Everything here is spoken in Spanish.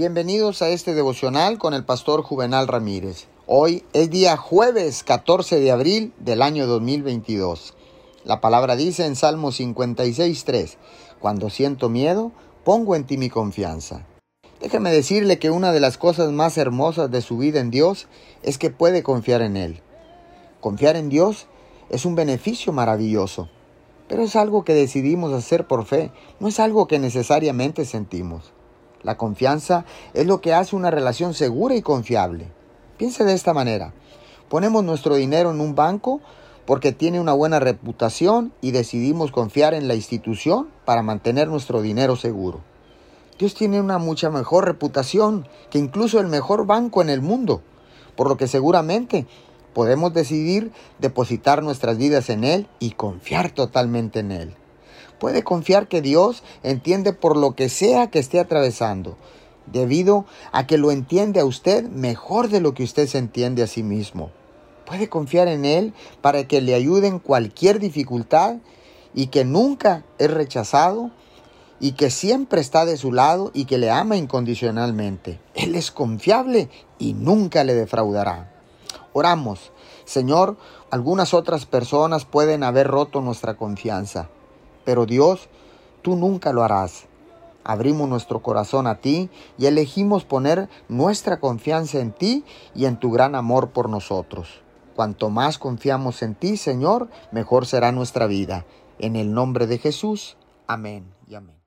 Bienvenidos a este devocional con el pastor Juvenal Ramírez. Hoy es día jueves 14 de abril del año 2022. La palabra dice en Salmo 56.3, Cuando siento miedo, pongo en ti mi confianza. Déjeme decirle que una de las cosas más hermosas de su vida en Dios es que puede confiar en Él. Confiar en Dios es un beneficio maravilloso, pero es algo que decidimos hacer por fe, no es algo que necesariamente sentimos. La confianza es lo que hace una relación segura y confiable. Piense de esta manera. Ponemos nuestro dinero en un banco porque tiene una buena reputación y decidimos confiar en la institución para mantener nuestro dinero seguro. Dios tiene una mucha mejor reputación que incluso el mejor banco en el mundo, por lo que seguramente podemos decidir depositar nuestras vidas en Él y confiar totalmente en Él. Puede confiar que Dios entiende por lo que sea que esté atravesando, debido a que lo entiende a usted mejor de lo que usted se entiende a sí mismo. Puede confiar en Él para que le ayude en cualquier dificultad y que nunca es rechazado y que siempre está de su lado y que le ama incondicionalmente. Él es confiable y nunca le defraudará. Oramos. Señor, algunas otras personas pueden haber roto nuestra confianza pero Dios, tú nunca lo harás. Abrimos nuestro corazón a ti y elegimos poner nuestra confianza en ti y en tu gran amor por nosotros. Cuanto más confiamos en ti, Señor, mejor será nuestra vida. En el nombre de Jesús. Amén y amén.